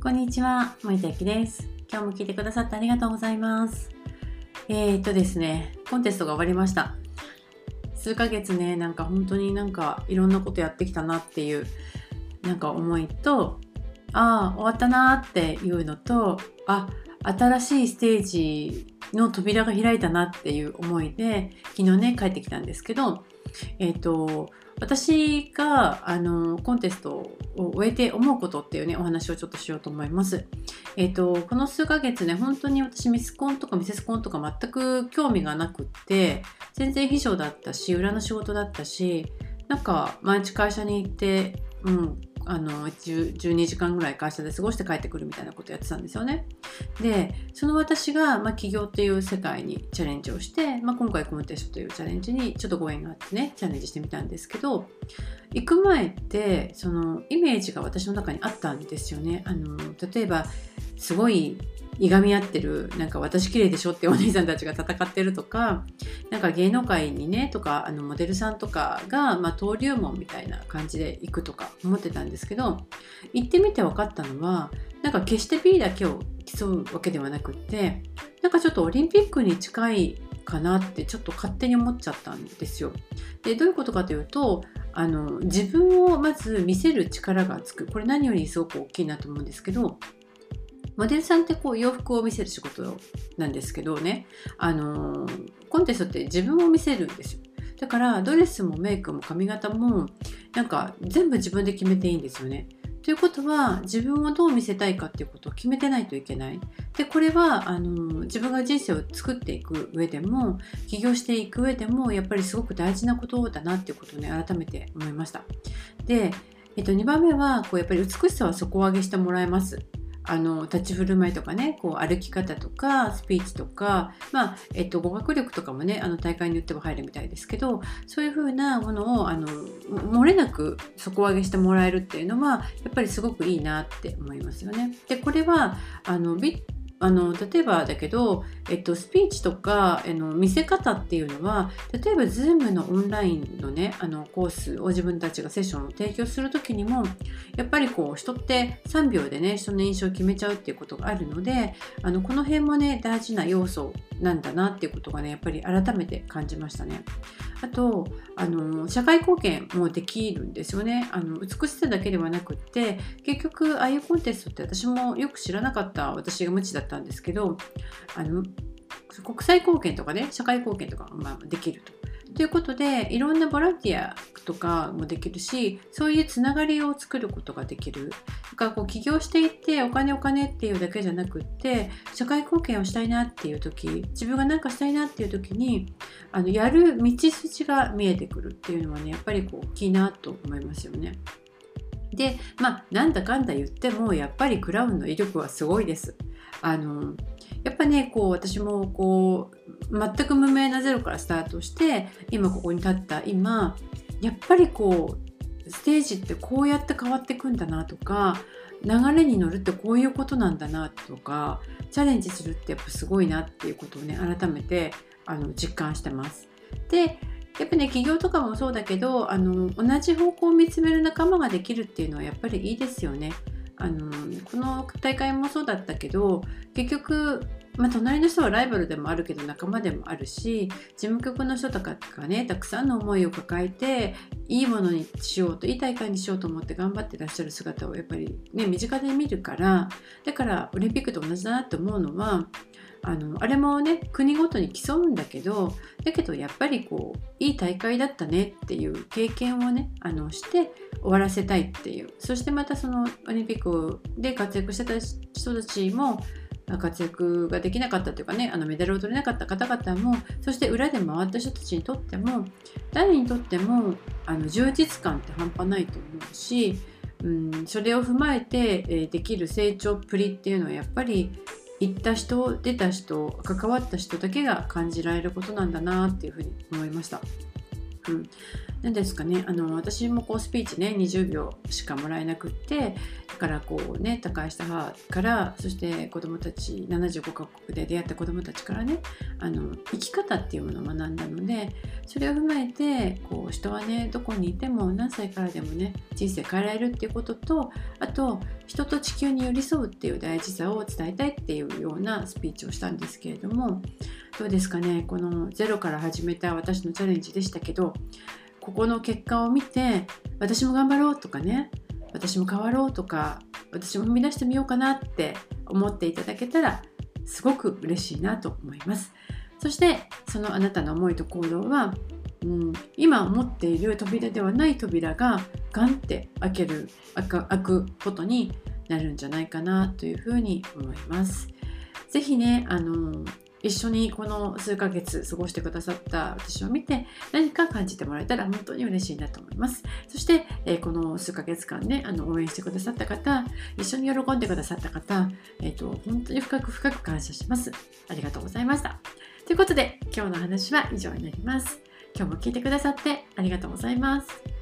こんにちは、森田ゆきです。今日も聞いてくださってありがとうございます。えー、っとですね、コンテストが終わりました。数ヶ月ね、なんか本当になんかいろんなことやってきたなっていうなんか思いと、ああ、終わったなっていうのと、あ、新しいステージの扉が開いたなっていう思いで、昨日ね、帰ってきたんですけど、えー、っと、私があのコンテストを終えて思うことっていうねお話をちょっとしようと思います。えっ、とこの数ヶ月ね本当に私ミスコンとかミセスコンとか全く興味がなくって全然秘書だったし裏の仕事だったしなんか毎日会社に行ってうんあの12時間ぐらい会社で過ごして帰ってくるみたいなことやってたんですよね。でその私が、まあ、起業っていう世界にチャレンジをして、まあ、今回コンテストというチャレンジにちょっとご縁があってねチャレンジしてみたんですけど行く前ってそのイメージが私の中にあったんですよね。あの例えばすごいいがみ合ってるなんか私綺麗でしょってお兄さんたちが戦ってるとかなんか芸能界にねとかあのモデルさんとかが、まあ、登竜門みたいな感じで行くとか思ってたんですけど行ってみて分かったのはなんか決して B だけを競うわけではなくってなんかちょっとオリンピックに近いかなってちょっと勝手に思っちゃったんですよ。でどういうことかというとあの自分をまず見せる力がつくこれ何よりすごく大きいなと思うんですけどモデルさんってこう洋服を見せる仕事なんですけどねあのコンテストって自分を見せるんですよだからドレスもメイクも髪型もなんか全部自分で決めていいんですよねということは自分をどう見せたいかっていうことを決めてないといけない。でこれはあの自分が人生を作っていく上でも起業していく上でもやっぱりすごく大事なことだなっていうことをね改めて思いました。で、えっと、2番目はこうやっぱり美しさは底上げしてもらえます。あの立ち振る舞いとかねこう歩き方とかスピーチとか、まあえっと、語学力とかもねあの大会によっては入るみたいですけどそういうふうなものをあの漏れなく底上げしてもらえるっていうのはやっぱりすごくいいなって思いますよね。でこれはあのビあの例えばだけど、えっと、スピーチとかあの見せ方っていうのは例えば Zoom のオンラインのねあのコースを自分たちがセッションを提供する時にもやっぱりこう人って3秒でね人の印象を決めちゃうっていうことがあるのであのこの辺もね大事な要素なんだなっていうことがねやっぱり改めて感じましたね。あとあの社会貢献もできるんですよねあの美しさだけではなくって結局ああいうコンテストって私もよく知らなかった私が無知だったたんですけどあの国際貢献とかね社会貢献とか、まあ、できると。ということでいろんなボランティアとかもできるしそういうつながりを作ることができるだからこう起業していってお金お金っていうだけじゃなくって社会貢献をしたいなっていう時自分が何かしたいなっていう時にあのやる道筋が見えてくるっていうのはねやっぱりこう大きいなと思いますよね。でまあなんだかんだ言ってもやっぱりクラウンの威力はすごいです。あのやっぱねこう私もこう全く無名なゼロからスタートして今ここに立った今やっぱりこうステージってこうやって変わっていくんだなとか流れに乗るってこういうことなんだなとかチャレンジするってやっぱすごいなっていうことをね改めてあの実感してます。でやっぱね企業とかもそうだけどあの同じ方向を見つめる仲間ができるっていうのはやっぱりいいですよね。あのこの大会もそうだったけど結局、まあ、隣の人はライバルでもあるけど仲間でもあるし事務局の人とかがねたくさんの思いを抱えていいものにしようといい大会にしようと思って頑張ってらっしゃる姿をやっぱりね身近で見るからだからオリンピックと同じだなって思うのはあのあれもね国ごとに競うんだけどだけどやっぱりこういい大会だったねっていう経験をねあのして終わらせたいっていう。そしてまたそのオリンピックで活躍してた人たちも活躍ができなかったというかねあのメダルを取れなかった方々もそして裏で回った人たちにとっても誰にとってもあの充実感って半端ないと思うし、うん、それを踏まえて、えーできる成長っぷりっていうのはやっぱり行った人出た人関わった人だけが感じられることなんだなっていうふうに思いました。うん、何ですかね。あの私もこうスピーチね20秒しかもらえなくってだからこうね他界した母からそして子どもたち75カ国で出会った子どもたちからねあの生き方っていうものを学んだのでそれを踏まえてこう人はねどこにいても何歳からでもね人生変えられるっていうこととあと人と地球に寄り添うっていう大事さを伝えたいっていうようなスピーチをしたんですけれどもどうですかね。このゼロから始めた私のチャレンジでしたけどここの結果を見て私も頑張ろうとかね私も変わろうとか私も踏み出してみようかなって思っていただけたらすごく嬉しいなと思います。そしてそのあなたの思いと行動は、うん、今持っている扉ではない扉がガンって開ける開く開くことになるんじゃないかなというふうに思います。是非ねあの一緒にこの数ヶ月過ごしてくださった私を見て何か感じてもらえたら本当に嬉しいなと思います。そして、えー、この数ヶ月間ね、あの応援してくださった方、一緒に喜んでくださった方、えーと、本当に深く深く感謝します。ありがとうございました。ということで今日の話は以上になります。今日も聞いてくださってありがとうございます。